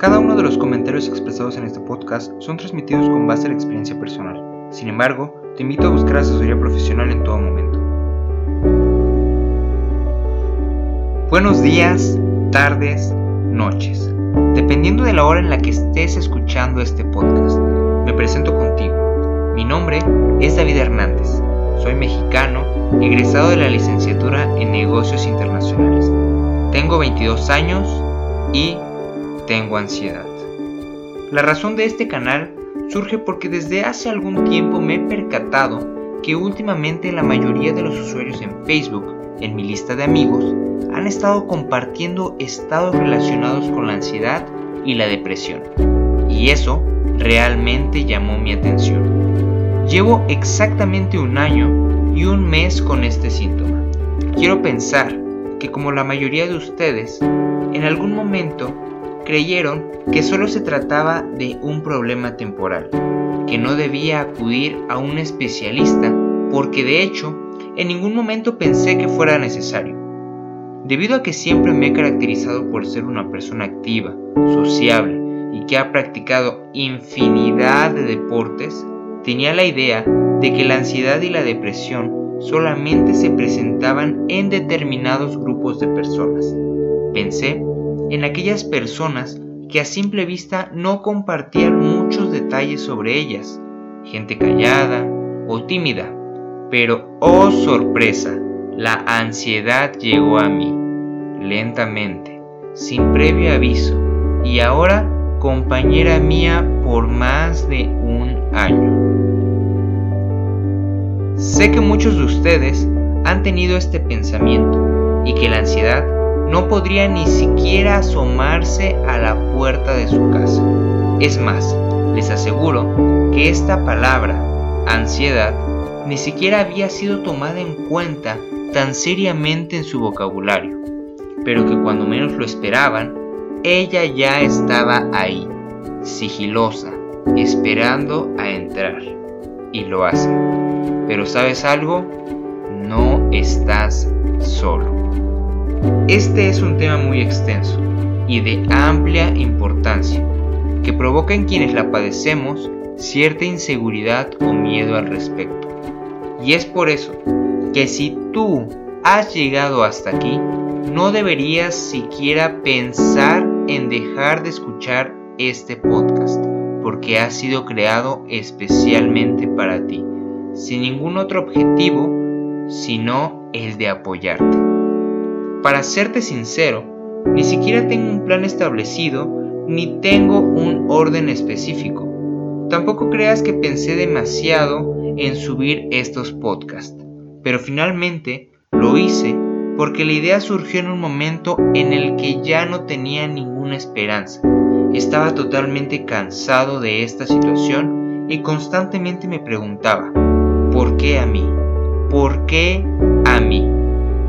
Cada uno de los comentarios expresados en este podcast son transmitidos con base a la experiencia personal. Sin embargo, te invito a buscar asesoría profesional en todo momento. Buenos días, tardes, noches. Dependiendo de la hora en la que estés escuchando este podcast, me presento contigo. Mi nombre es David Hernández. Soy mexicano, egresado de la licenciatura en negocios internacionales. Tengo 22 años y tengo ansiedad. La razón de este canal surge porque desde hace algún tiempo me he percatado que últimamente la mayoría de los usuarios en Facebook, en mi lista de amigos, han estado compartiendo estados relacionados con la ansiedad y la depresión. Y eso realmente llamó mi atención. Llevo exactamente un año y un mes con este síntoma. Quiero pensar que como la mayoría de ustedes, en algún momento creyeron que solo se trataba de un problema temporal, que no debía acudir a un especialista porque de hecho en ningún momento pensé que fuera necesario. Debido a que siempre me he caracterizado por ser una persona activa, sociable y que ha practicado infinidad de deportes, tenía la idea de que la ansiedad y la depresión solamente se presentaban en determinados grupos de personas. Pensé en aquellas personas que a simple vista no compartían muchos detalles sobre ellas, gente callada o tímida. Pero, oh sorpresa, la ansiedad llegó a mí, lentamente, sin previo aviso, y ahora compañera mía por más de un año. Sé que muchos de ustedes han tenido este pensamiento y que la ansiedad no podría ni siquiera asomarse a la puerta de su casa. Es más, les aseguro que esta palabra, ansiedad, ni siquiera había sido tomada en cuenta tan seriamente en su vocabulario, pero que cuando menos lo esperaban, ella ya estaba ahí, sigilosa, esperando a entrar. Y lo hace. Pero sabes algo, no estás solo. Este es un tema muy extenso y de amplia importancia, que provoca en quienes la padecemos cierta inseguridad o miedo al respecto. Y es por eso que si tú has llegado hasta aquí, no deberías siquiera pensar en dejar de escuchar este podcast, porque ha sido creado especialmente para ti, sin ningún otro objetivo sino el de apoyarte. Para serte sincero, ni siquiera tengo un plan establecido ni tengo un orden específico. Tampoco creas que pensé demasiado en subir estos podcasts, pero finalmente lo hice porque la idea surgió en un momento en el que ya no tenía ninguna esperanza. Estaba totalmente cansado de esta situación y constantemente me preguntaba, ¿por qué a mí? ¿Por qué a mí?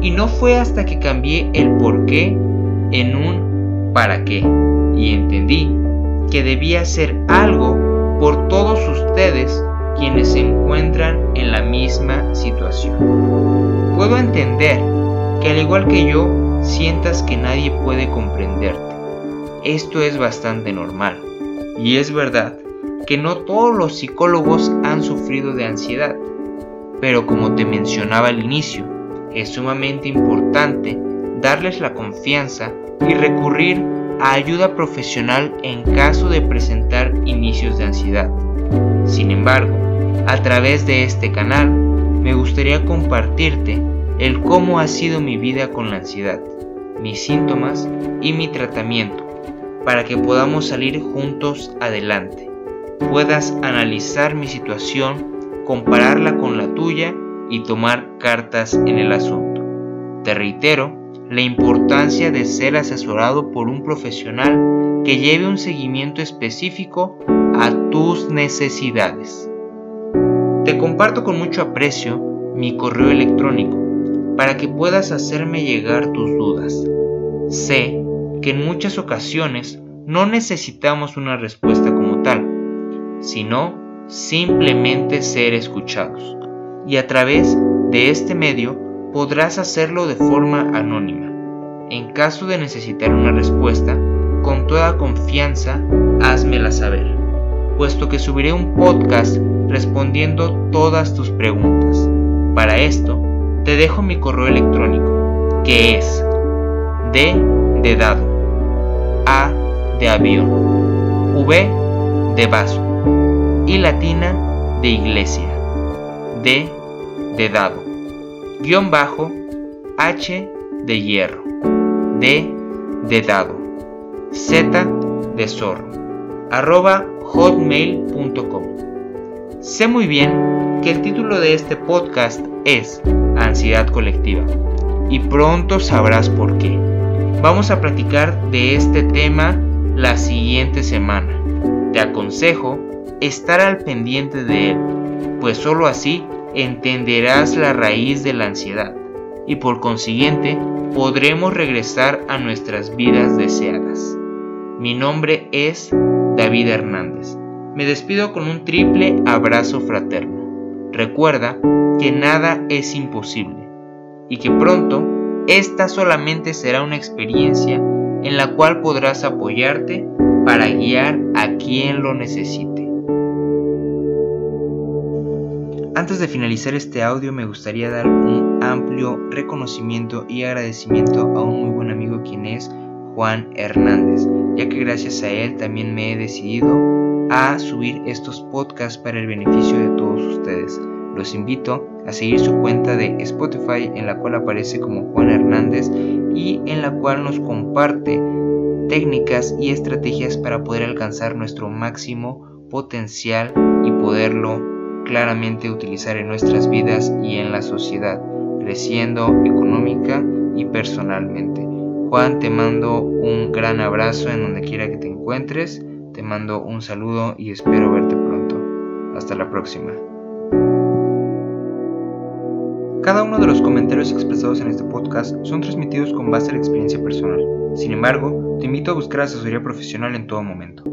Y no fue hasta que cambié el por qué en un para qué y entendí que debía hacer algo por todos ustedes quienes se encuentran en la misma situación. Puedo entender que al igual que yo sientas que nadie puede comprenderte. Esto es bastante normal. Y es verdad que no todos los psicólogos han sufrido de ansiedad. Pero como te mencionaba al inicio, es sumamente importante darles la confianza y recurrir a ayuda profesional en caso de presentar inicios de ansiedad. Sin embargo, a través de este canal me gustaría compartirte el cómo ha sido mi vida con la ansiedad, mis síntomas y mi tratamiento, para que podamos salir juntos adelante. Puedas analizar mi situación, compararla con la tuya y tomar cartas en el asunto. Te reitero la importancia de ser asesorado por un profesional que lleve un seguimiento específico a tus necesidades. Te comparto con mucho aprecio mi correo electrónico para que puedas hacerme llegar tus dudas. Sé que en muchas ocasiones no necesitamos una respuesta como tal, sino simplemente ser escuchados y a través de este medio podrás hacerlo de forma anónima. En caso de necesitar una respuesta, con toda confianza, házmela saber, puesto que subiré un podcast respondiendo todas tus preguntas. Para esto, te dejo mi correo electrónico, que es D de dado, A de avión, V de vaso y latina de iglesia, D de dado, guion bajo, H de hierro, D de dado, Z de zorro, arroba hotmail.com. Sé muy bien que el título de este podcast es Ansiedad Colectiva y pronto sabrás por qué. Vamos a platicar de este tema la siguiente semana. Te aconsejo estar al pendiente de él, pues sólo así entenderás la raíz de la ansiedad y por consiguiente podremos regresar a nuestras vidas deseadas. Mi nombre es David Hernández. Me despido con un triple abrazo fraterno. Recuerda que nada es imposible y que pronto esta solamente será una experiencia en la cual podrás apoyarte para guiar a quien lo necesite. Antes de finalizar este audio me gustaría dar un amplio reconocimiento y agradecimiento a un muy buen amigo quien es Juan Hernández, ya que gracias a él también me he decidido a subir estos podcasts para el beneficio de todos ustedes. Los invito a seguir su cuenta de Spotify en la cual aparece como Juan Hernández y en la cual nos comparte técnicas y estrategias para poder alcanzar nuestro máximo potencial y poderlo claramente utilizar en nuestras vidas y en la sociedad, creciendo económica y personalmente. Juan, te mando un gran abrazo en donde quiera que te encuentres, te mando un saludo y espero verte pronto. Hasta la próxima. Cada uno de los comentarios expresados en este podcast son transmitidos con base a la experiencia personal. Sin embargo, te invito a buscar asesoría profesional en todo momento.